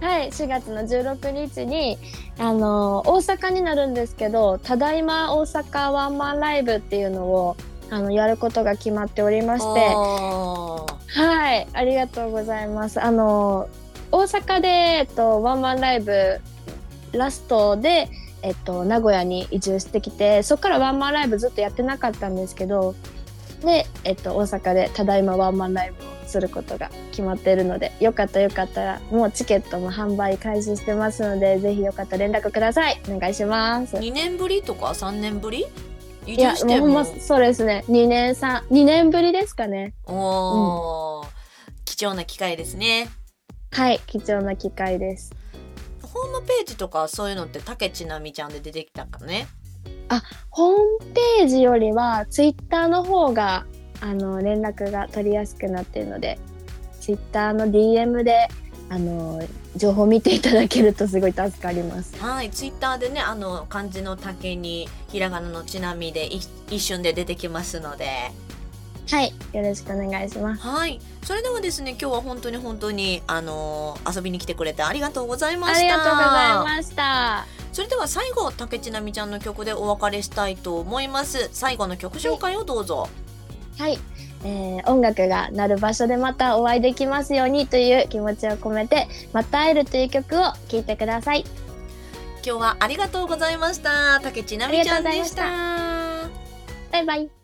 はい4月の16日にあの大阪になるんですけどただいま大阪ワンマンライブっていうのをあのやることが決まっておりまして。はい、ありがとうございます。あの大阪でえっとワンマンライブラストでえっと名古屋に移住してきて、そこからワンマンライブずっとやってなかったんですけど、でえっと大阪でただいまワンマンライブをすることが決まっているので、よかったよかったらもうチケットも販売開始してますので、ぜひよかったら連絡ください。お願いします。2年ぶりとか？3年ぶり？移いや住しても？もうほんまそうですね。2年3 2年ぶりですかね。おー貴重な機会ですねはい、貴重な機会です。ホームページとかそういうのって竹千奈美ちゃんで出てきたかね？ホームページよりはツイッターの方があの連絡が取りやすくなっているのでツイッターの DM であの情報を見ていただけるとすごい助かります。はいツイッターでねあの漢字の竹にひらがなのちなみでい一瞬で出てきますのではい、よろしくお願いします。はい。それではですね今日は本当に本当にあの遊びに来てくれてありがとうございました。ありがとうございました。それでは最後竹千奈美ちゃんの曲でお別れしたいと思います。最後の曲紹介をどうぞ、はい、えー音楽が鳴る場所でまたお会いできますようにという気持ちを込めて「また会える」という曲を聴いてください。今日はありがとうございました。竹千奈美ちゃんでした。バイバイ。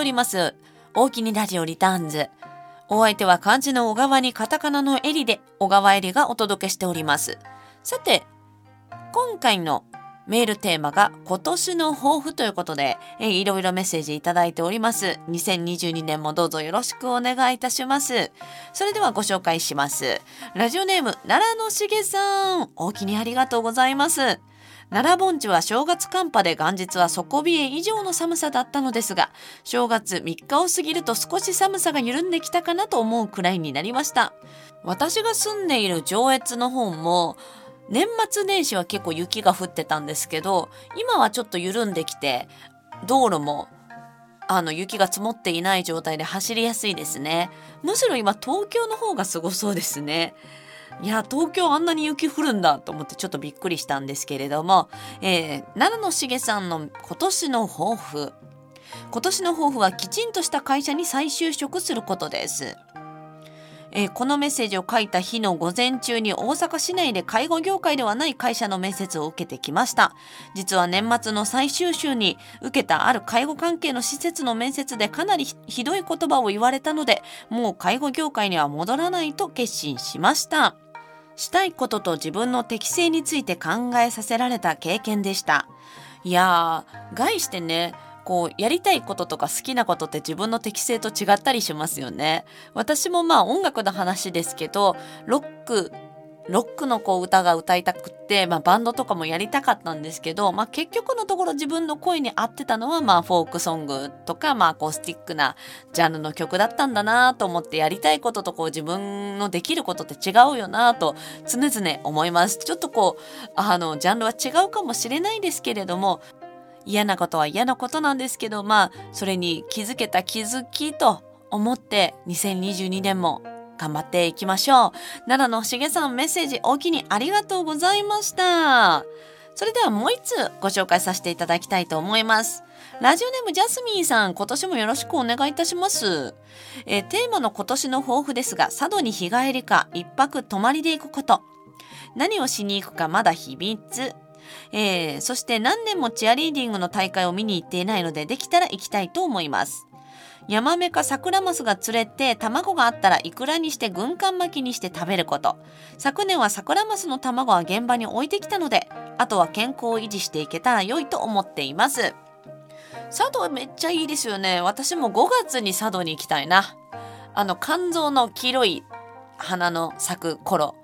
おります大きにラジオリターンズお相手は漢字の小川にカタカナのエリで小川エリがお届けしておりますさて今回のメールテーマが今年の抱負ということで、え、いろいろメッセージいただいております。2022年もどうぞよろしくお願いいたします。それではご紹介します。ラジオネーム、奈良のしげさん。大きにありがとうございます。奈良盆地は正月寒波で元日は底冷え以上の寒さだったのですが、正月3日を過ぎると少し寒さが緩んできたかなと思うくらいになりました。私が住んでいる上越の方も、年末年始は結構雪が降ってたんですけど、今はちょっと緩んできて、道路もあの雪が積もっていない状態で走りやすいですね。むしろ今東京の方がすごそうですね。いや、東京あんなに雪降るんだと思ってちょっとびっくりしたんですけれども、えー、奈良のしげさんの今年の抱負。今年の抱負はきちんとした会社に再就職することです。えー、このメッセージを書いた日の午前中に大阪市内で介護業界ではない会社の面接を受けてきました実は年末の最終週に受けたある介護関係の施設の面接でかなりひどい言葉を言われたのでもう介護業界には戻らないと決心しましたしたいことと自分の適性について考えさせられた経験でしたいやー概してねこうやりたいこととか好きなことって自分の適性と違ったりしますよね。私もまあ音楽の話ですけどロックロックのこう歌が歌いたくって、まあ、バンドとかもやりたかったんですけど、まあ、結局のところ自分の声に合ってたのは、まあ、フォークソングとか、まあ、アコースティックなジャンルの曲だったんだなと思ってやりたいこととこう自分のできることって違うよなと常々思います。ちょっとこうあのジャンルは違うかもしれないですけれども嫌なことは嫌なことなんですけど、まあ、それに気づけた気づきと思って、2022年も頑張っていきましょう。奈良のしげさんメッセージ大きにありがとうございました。それではもう一つご紹介させていただきたいと思います。ラジオネームジャスミンさん、今年もよろしくお願いいたします。えー、テーマの今年の抱負ですが、佐渡に日帰りか一泊泊まりで行くこと。何をしに行くかまだ秘密。えー、そして何年もチアリーディングの大会を見に行っていないのでできたら行きたいと思います。ヤマメかサクラマスが釣れて卵があったらイクラにして軍艦巻きにして食べること。昨年はサクラマスの卵は現場に置いてきたのであとは健康を維持していけたら良いと思っています。佐渡めっちゃいいですよね。私も5月に佐渡に行きたいな。あの肝臓の黄色い花の咲く頃。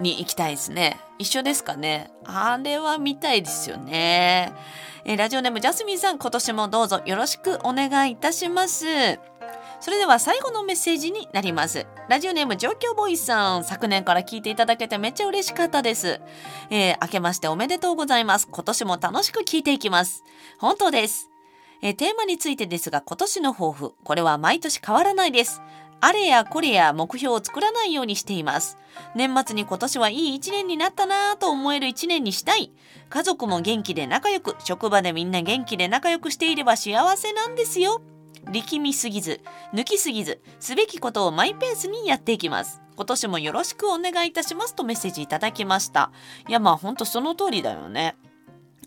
に行きたいですね。一緒ですかね。あれは見たいですよね。えラジオネームジャスミンさん、今年もどうぞよろしくお願いいたします。それでは最後のメッセージになります。ラジオネーム状況ボーイさん、昨年から聞いていただけてめっちゃ嬉しかったです。えー、明けましておめでとうございます。今年も楽しく聞いていきます。本当です。えー、テーマについてですが、今年の抱負、これは毎年変わらないです。あれやこれや目標を作らないようにしています。年末に今年はいい一年になったなぁと思える一年にしたい。家族も元気で仲良く、職場でみんな元気で仲良くしていれば幸せなんですよ。力みすぎず、抜きすぎず、すべきことをマイペースにやっていきます。今年もよろしくお願いいたしますとメッセージいただきました。いやまあほんとその通りだよね。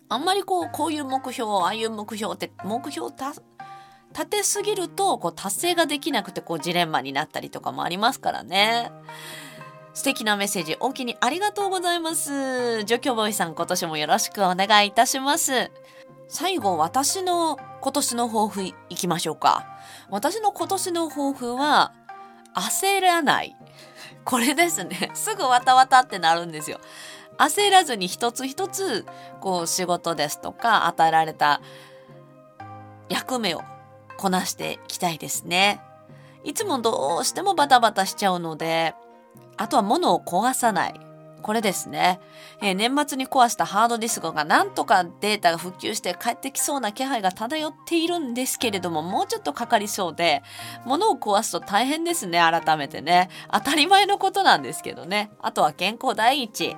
あんまりこう、こういう目標、ああいう目標って、目標立てすぎるとこう達成ができなくてこうジレンマになったりとかもありますからね。素敵なメッセージ、大きにありがとうございます。ジョキョボーイさん、今年もよろしくお願いいたします。最後、私の今年の抱負いきましょうか。私の今年の抱負は、焦らない。これですね。[laughs] すぐわたわたってなるんですよ。焦らずに一つ一つ、こう仕事ですとか、与えられた役目をこなしていきたいですね。いつもどうしてもバタバタしちゃうので、あとは物を壊さない。これですね、えー、年末に壊したハードディスクがなんとかデータが復旧して帰ってきそうな気配が漂っているんですけれども、もうちょっとかかりそうで、物を壊すと大変ですね、改めてね。当たり前のことなんですけどね。あとは健康第一。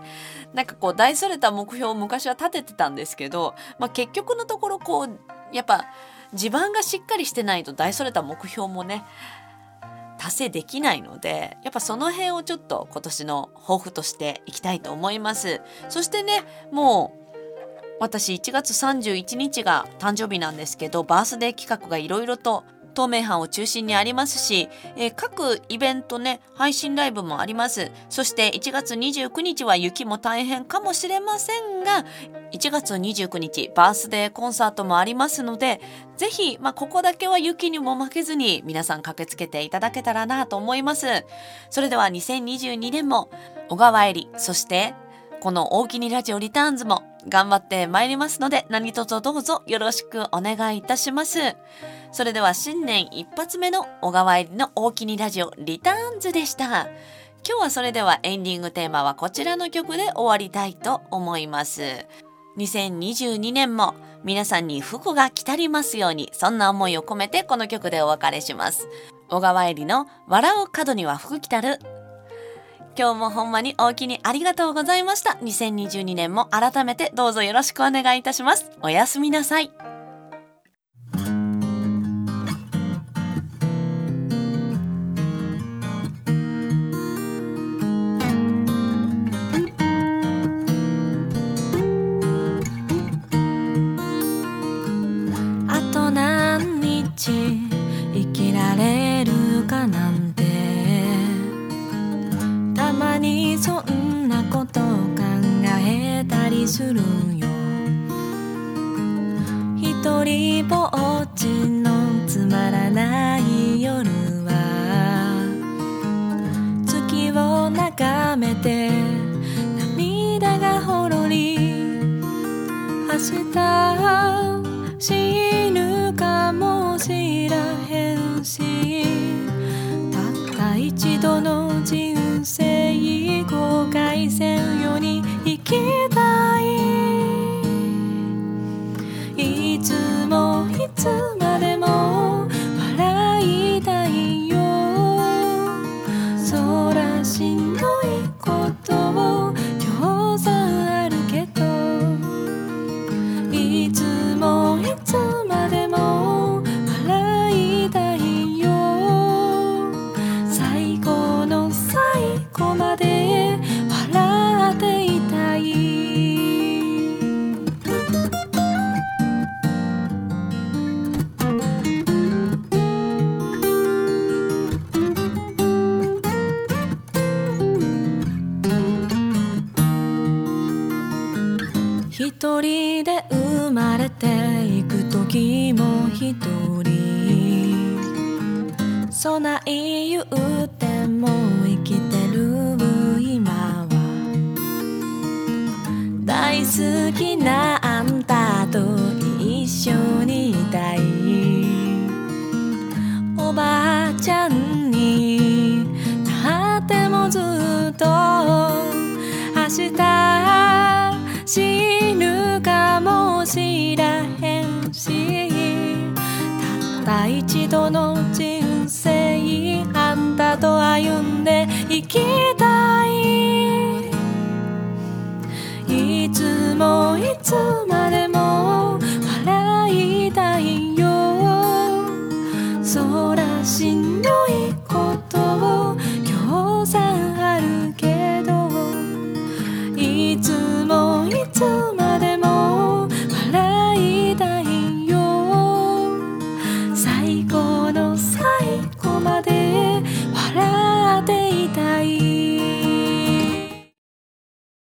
なんかこう、大それた目標を昔は立ててたんですけど、まあ結局のところこう、やっぱ、地盤がしっかりしてないと大それた目標もね達成できないのでやっぱその辺をちょっと今年の抱負としていきたいと思います。そしてねもう私1月31日が誕生日なんですけどバースデー企画がいろいろと透明版を中心にありますし、えー、各イベントね配信ライブもあります。そして1月29日は雪も大変かもしれませんが1月29日バースデーコンサートもありますのでぜひ、まあ、ここだけは雪にも負けずに皆さん駆けつけていただけたらなと思います。それでは2022年も小川えりそしてこの大きにラジオリターンズも頑張ってまいりますので何卒どうぞよろしくお願いいたします。それでは新年一発目の小川入りの大きにラジオリターンズでした。今日はそれではエンディングテーマはこちらの曲で終わりたいと思います。2022年も皆さんに福が来たりますようにそんな思いを込めてこの曲でお別れします。小川入りの笑う角には福来たる今日もほんまに大きにありがとうございました。2022年も改めてどうぞよろしくお願いいたします。おやすみなさい。そんなことを考えたりするよ。一人ぼっちのつまらない夜は月を眺めて涙がほろり明日死ぬかもしらへんしたった一度の人生きたいいつも